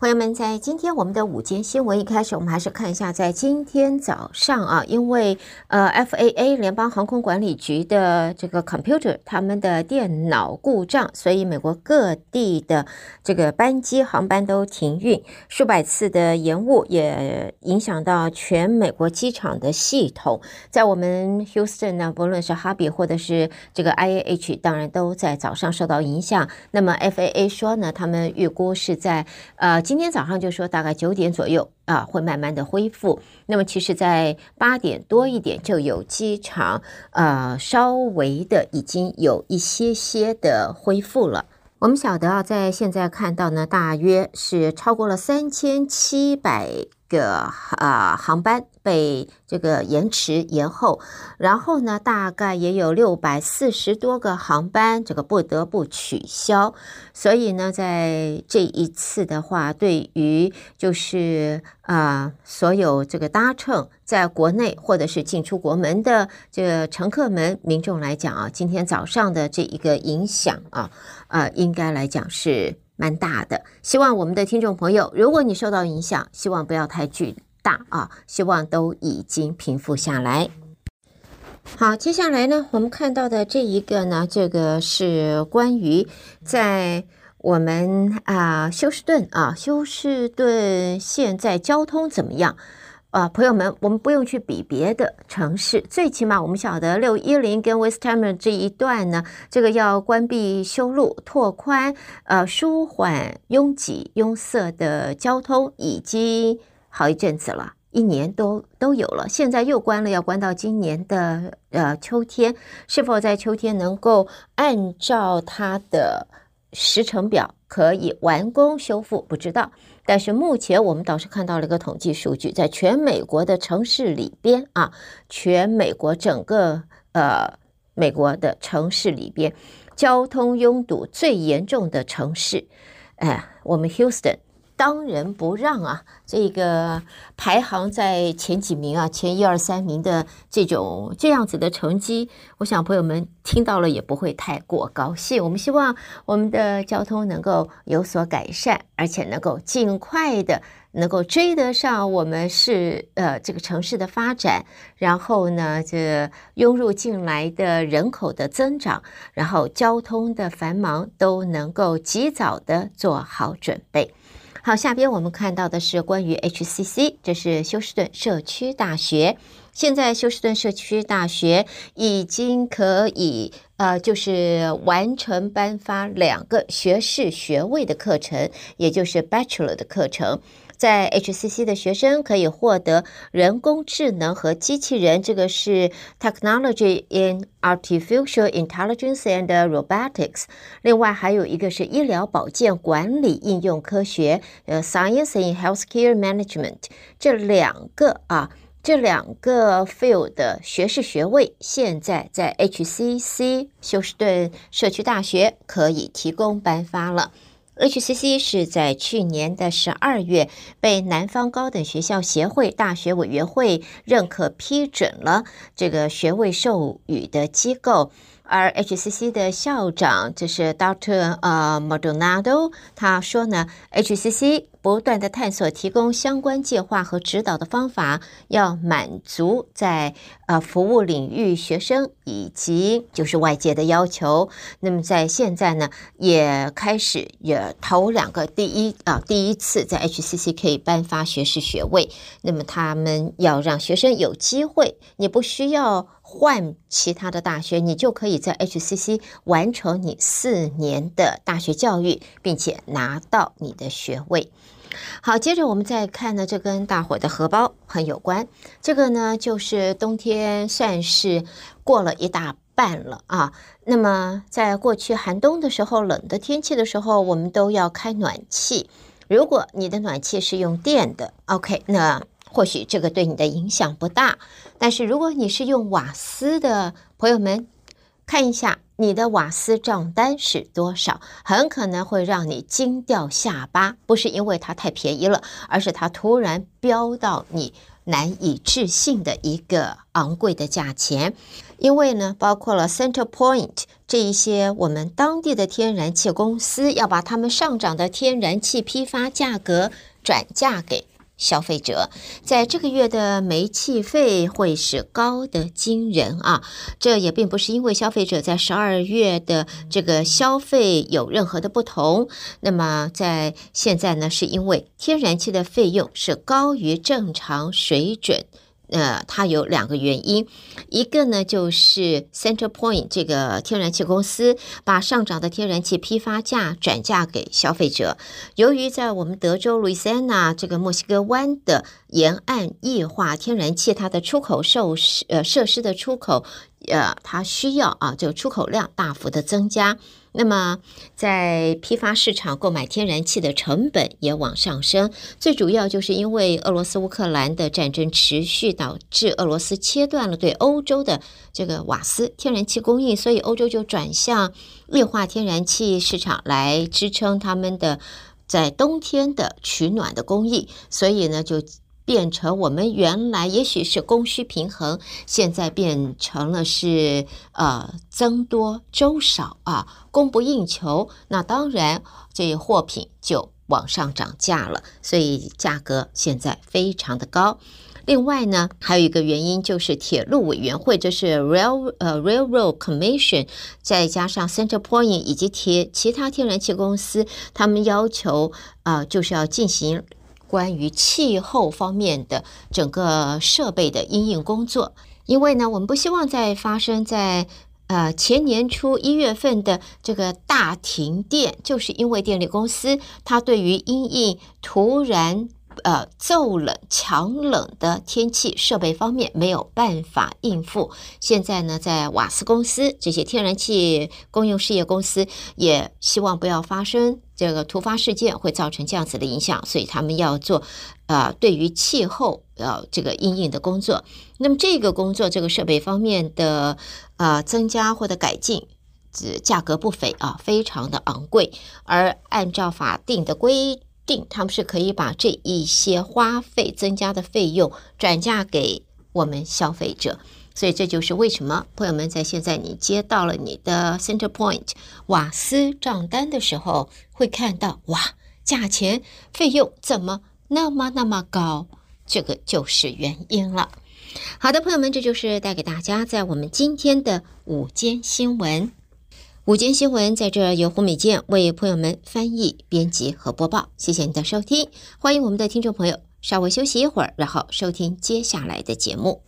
朋友们，在今天我们的午间新闻一开始，我们还是看一下，在今天早上啊，因为呃，FAA 联邦航空管理局的这个 computer 他们的电脑故障，所以美国各地的这个班机航班都停运，数百次的延误也影响到全美国机场的系统。在我们 Houston 呢，不论是哈比或者是这个 IAH，当然都在早上受到影响。那么 FAA 说呢，他们预估是在呃。今天早上就说大概九点左右啊，会慢慢的恢复。那么其实，在八点多一点就有机场呃稍微的已经有一些些的恢复了。我们晓得啊，在现在看到呢，大约是超过了三千七百个啊航班。被这个延迟延后，然后呢，大概也有六百四十多个航班这个不得不取消，所以呢，在这一次的话，对于就是啊、所有这个搭乘在国内或者是进出国门的这个乘客们、民众来讲啊，今天早上的这一个影响啊，呃，应该来讲是蛮大的。希望我们的听众朋友，如果你受到影响，希望不要太剧大啊，希望都已经平复下来。好，接下来呢，我们看到的这一个呢，这个是关于在我们啊休斯顿啊，休斯顿现在交通怎么样啊？朋友们，我们不用去比别的城市，最起码我们晓得六一零跟 Westheimer 这一段呢，这个要关闭修路、拓宽，呃，舒缓拥挤拥塞的交通以及。好一阵子了，一年都都有了，现在又关了，要关到今年的呃秋天，是否在秋天能够按照它的时程表可以完工修复，不知道。但是目前我们倒是看到了一个统计数据，在全美国的城市里边啊，全美国整个呃美国的城市里边，交通拥堵最严重的城市，哎，我们 Houston。当仁不让啊！这个排行在前几名啊，前一二三名的这种这样子的成绩，我想朋友们听到了也不会太过高兴。我们希望我们的交通能够有所改善，而且能够尽快的能够追得上我们是呃这个城市的发展，然后呢，这涌入进来的人口的增长，然后交通的繁忙都能够及早的做好准备。好，下边我们看到的是关于 HCC，这是休斯顿社区大学。现在休斯顿社区大学已经可以呃，就是完成颁发两个学士学位的课程，也就是 Bachelor 的课程。在 HCC 的学生可以获得人工智能和机器人，这个是 Technology in Artificial Intelligence and Robotics。另外还有一个是医疗保健管理应用科学，呃，Science in Healthcare Management。这两个啊，这两个 field 的学士学位，现在在 HCC 休斯顿社区大学可以提供颁发了。HCC 是在去年的十二月被南方高等学校协会大学委员会认可批准了这个学位授予的机构。而 HCC 的校长就是 Doctor 呃 Maldonado，他说呢，HCC 不断的探索提供相关计划和指导的方法，要满足在呃服务领域学生以及就是外界的要求。那么在现在呢，也开始也头两个第一啊第一次在 HCC 可以颁发学士学位。那么他们要让学生有机会，你不需要。换其他的大学，你就可以在 HCC 完成你四年的大学教育，并且拿到你的学位。好，接着我们再看呢，这跟大伙的荷包很有关。这个呢，就是冬天算是过了一大半了啊。那么在过去寒冬的时候，冷的天气的时候，我们都要开暖气。如果你的暖气是用电的，OK，那。或许这个对你的影响不大，但是如果你是用瓦斯的朋友们，看一下你的瓦斯账单是多少，很可能会让你惊掉下巴。不是因为它太便宜了，而是它突然飙到你难以置信的一个昂贵的价钱。因为呢，包括了 CenterPoint 这一些我们当地的天然气公司要把他们上涨的天然气批发价格转嫁给消费者，在这个月的煤气费会是高的惊人啊！这也并不是因为消费者在十二月的这个消费有任何的不同，那么在现在呢，是因为天然气的费用是高于正常水准。呃，它有两个原因，一个呢就是 CenterPoint 这个天然气公司把上涨的天然气批发价转嫁给消费者。由于在我们德州路易斯安那这个墨西哥湾的沿岸液化天然气，它的出口受呃设施的出口，呃，它需要啊，就出口量大幅的增加。那么，在批发市场购买天然气的成本也往上升，最主要就是因为俄罗斯乌克兰的战争持续，导致俄罗斯切断了对欧洲的这个瓦斯天然气供应，所以欧洲就转向液化天然气市场来支撑他们的在冬天的取暖的工艺，所以呢就。变成我们原来也许是供需平衡，现在变成了是呃增多粥少啊，供不应求。那当然，这货品就往上涨价了，所以价格现在非常的高。另外呢，还有一个原因就是铁路委员会，这是 Rail 呃 Railroad Commission，再加上 CenterPoint 以及铁其他天然气公司，他们要求啊、就是要进行。关于气候方面的整个设备的因应工作，因为呢，我们不希望再发生在呃前年初一月份的这个大停电，就是因为电力公司它对于因应突然。呃，骤冷、强冷的天气设备方面没有办法应付。现在呢，在瓦斯公司这些天然气公用事业公司也希望不要发生这个突发事件，会造成这样子的影响，所以他们要做呃对于气候呃这个因应的工作。那么这个工作，这个设备方面的呃增加或者改进，这价格不菲啊，非常的昂贵。而按照法定的规。定他们是可以把这一些花费增加的费用转嫁给我们消费者，所以这就是为什么朋友们在现在你接到了你的 CenterPoint 瓦斯账单的时候，会看到哇，价钱费用怎么那么那么高？这个就是原因了。好的，朋友们，这就是带给大家在我们今天的午间新闻。午间新闻在这由胡美健为朋友们翻译、编辑和播报。谢谢你的收听，欢迎我们的听众朋友稍微休息一会儿，然后收听接下来的节目。